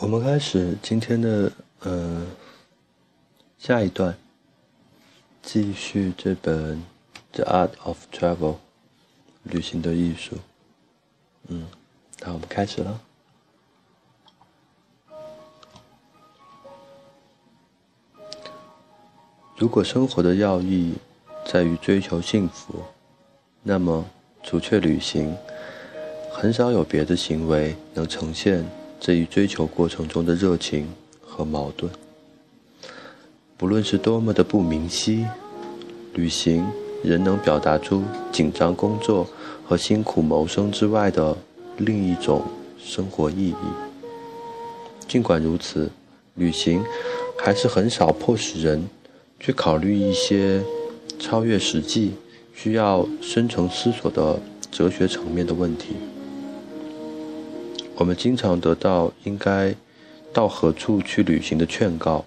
我们开始今天的呃下一段，继续这本《The Art of Travel》旅行的艺术。嗯，那我们开始了。如果生活的要义在于追求幸福，那么除却旅行，很少有别的行为能呈现。这一追求过程中的热情和矛盾，不论是多么的不明晰，旅行仍能表达出紧张工作和辛苦谋生之外的另一种生活意义。尽管如此，旅行还是很少迫使人去考虑一些超越实际、需要深层思索的哲学层面的问题。我们经常得到应该到何处去旅行的劝告，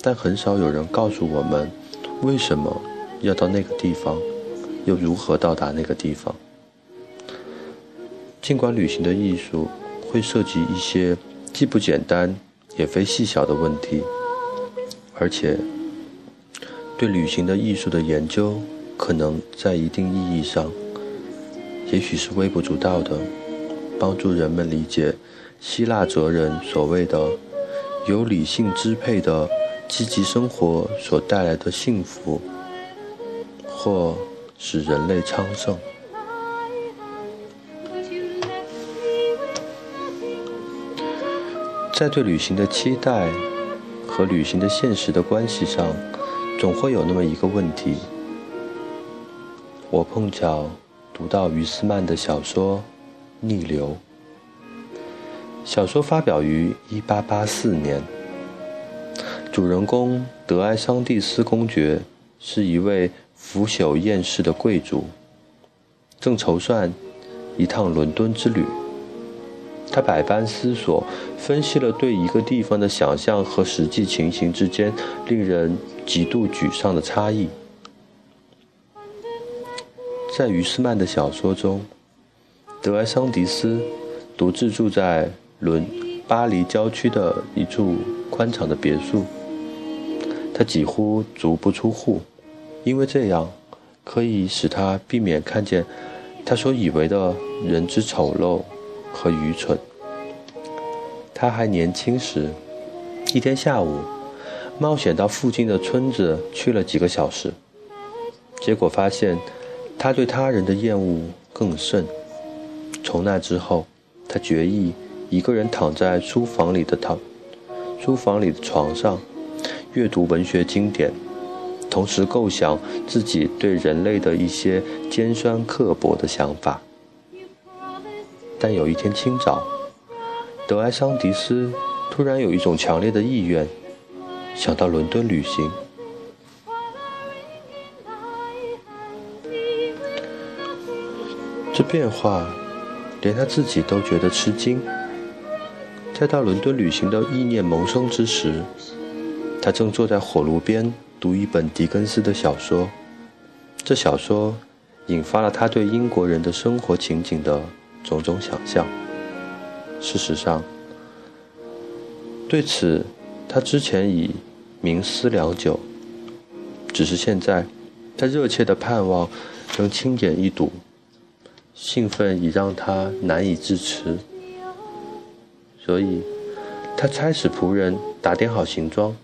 但很少有人告诉我们为什么要到那个地方，又如何到达那个地方。尽管旅行的艺术会涉及一些既不简单也非细小的问题，而且对旅行的艺术的研究可能在一定意义上，也许是微不足道的。帮助人们理解希腊哲人所谓的由理性支配的积极生活所带来的幸福，或使人类昌盛。在对旅行的期待和旅行的现实的关系上，总会有那么一个问题：我碰巧读到于斯曼的小说。逆流。小说发表于1884年。主人公德埃桑蒂斯公爵是一位腐朽厌世的贵族，正筹算一趟伦敦之旅。他百般思索，分析了对一个地方的想象和实际情形之间令人极度沮丧的差异。在于斯曼的小说中。德埃桑迪斯独自住在伦巴黎郊区的一处宽敞的别墅。他几乎足不出户，因为这样可以使他避免看见他所以为的人之丑陋和愚蠢。他还年轻时，一天下午，冒险到附近的村子去了几个小时，结果发现他对他人的厌恶更甚。从那之后，他决意一个人躺在书房里的躺，书房里的床上，阅读文学经典，同时构想自己对人类的一些尖酸刻薄的想法。但有一天清早，德埃桑迪斯突然有一种强烈的意愿，想到伦敦旅行。这变化。连他自己都觉得吃惊。在到伦敦旅行的意念萌生之时，他正坐在火炉边读一本狄更斯的小说。这小说引发了他对英国人的生活情景的种种想象。事实上，对此他之前已冥思良久，只是现在他热切的盼望能亲眼一睹。兴奋已让他难以自持，所以，他差使仆人打点好行装，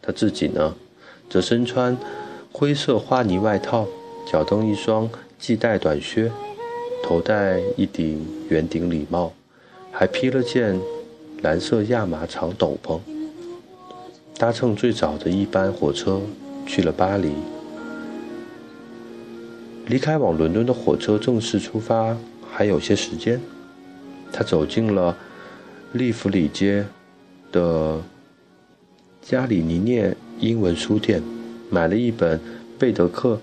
他自己呢，则身穿灰色花呢外套，脚蹬一双系带短靴，头戴一顶圆顶礼帽，还披了件蓝色亚麻长斗篷，搭乘最早的一班火车去了巴黎。离开往伦敦的火车正式出发还有些时间，他走进了利弗里街的加里尼涅英文书店，买了一本贝德克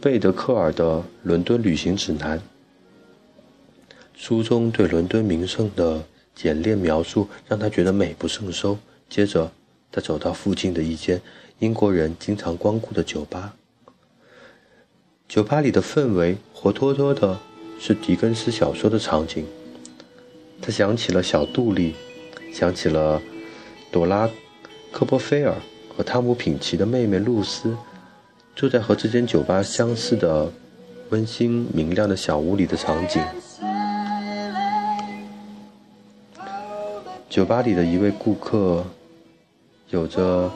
贝德克尔的《伦敦旅行指南》。书中对伦敦名胜的简练描述让他觉得美不胜收。接着，他走到附近的一间英国人经常光顾的酒吧。酒吧里的氛围活脱脱的，是狄更斯小说的场景。他想起了小杜丽，想起了朵拉·科波菲尔和汤姆·品奇的妹妹露丝住在和这间酒吧相似的温馨明亮的小屋里的场景。酒吧里的一位顾客有着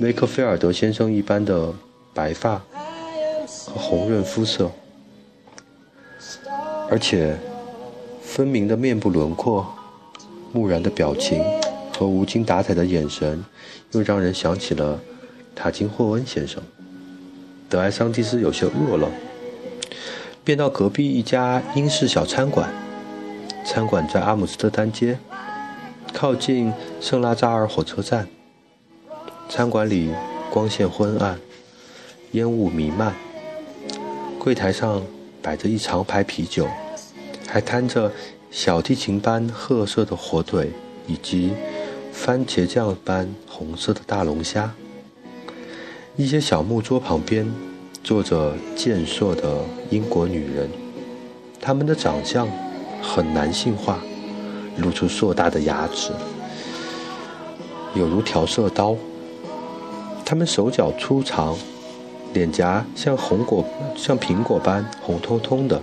威克菲尔德先生一般的白发和红润肤色，而且分明的面部轮廓、木然的表情和无精打采的眼神，又让人想起了塔金霍恩先生。德埃桑蒂斯有些饿了，便到隔壁一家英式小餐馆。餐馆在阿姆斯特丹街。靠近圣拉扎尔火车站，餐馆里光线昏暗，烟雾弥漫。柜台上摆着一长排啤酒，还摊着小提琴般褐色的火腿以及番茄酱般红色的大龙虾。一些小木桌旁边坐着健硕的英国女人，她们的长相很男性化。露出硕大的牙齿，有如调色刀。他们手脚粗长，脸颊像红果、像苹果般红彤彤的。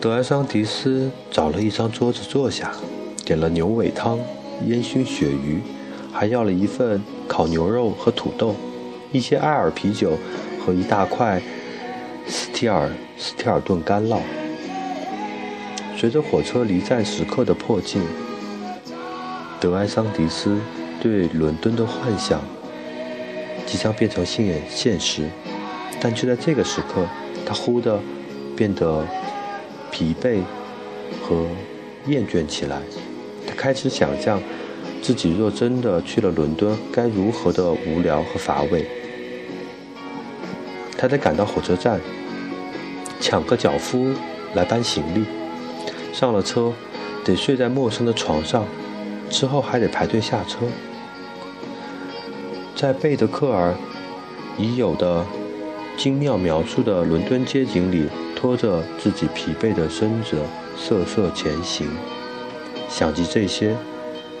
德埃桑迪斯找了一张桌子坐下，点了牛尾汤、烟熏鳕鱼，还要了一份烤牛肉和土豆，一些艾尔啤酒和一大块斯提尔斯提尔顿干酪。随着火车离站时刻的迫近，德埃桑迪斯对伦敦的幻想即将变成现现实。但就在这个时刻，他忽地变得疲惫和厌倦起来。他开始想象自己若真的去了伦敦，该如何的无聊和乏味。他得赶到火车站，抢个脚夫来搬行李。上了车，得睡在陌生的床上，之后还得排队下车。在贝德克尔已有的精妙描述的伦敦街景里，拖着自己疲惫的身子瑟瑟前行。想及这些，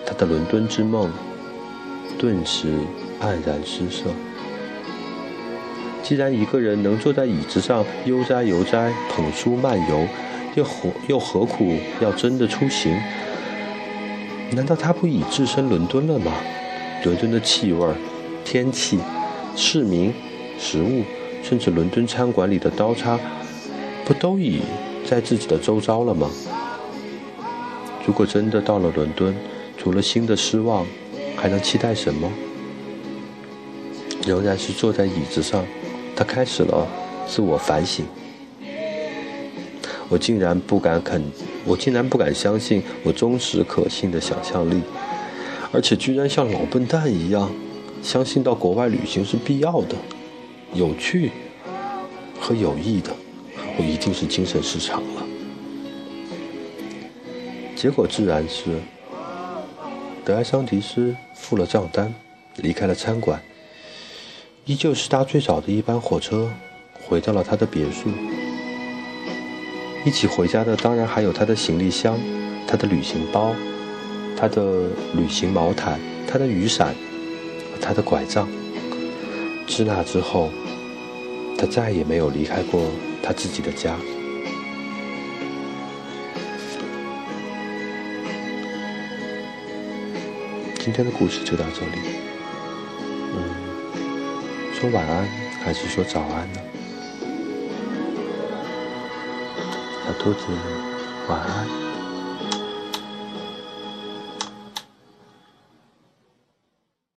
他的伦敦之梦顿时黯然失色。既然一个人能坐在椅子上悠哉悠哉捧书漫游，又何又何苦要真的出行？难道他不已置身伦敦了吗？伦敦的气味、天气、市民、食物，甚至伦敦餐馆里的刀叉，不都已在自己的周遭了吗？如果真的到了伦敦，除了新的失望，还能期待什么？仍然是坐在椅子上，他开始了自我反省。我竟然不敢肯，我竟然不敢相信我忠实可信的想象力，而且居然像老笨蛋一样，相信到国外旅行是必要的、有趣和有益的。我一定是精神失常了。结果自然是，德埃桑迪斯付了账单，离开了餐馆，依旧是搭最早的一班火车，回到了他的别墅。一起回家的当然还有他的行李箱、他的旅行包、他的旅行毛毯、他的雨伞他的拐杖。自那之后，他再也没有离开过他自己的家。今天的故事就到这里。嗯，说晚安还是说早安呢？小兔子，晚安。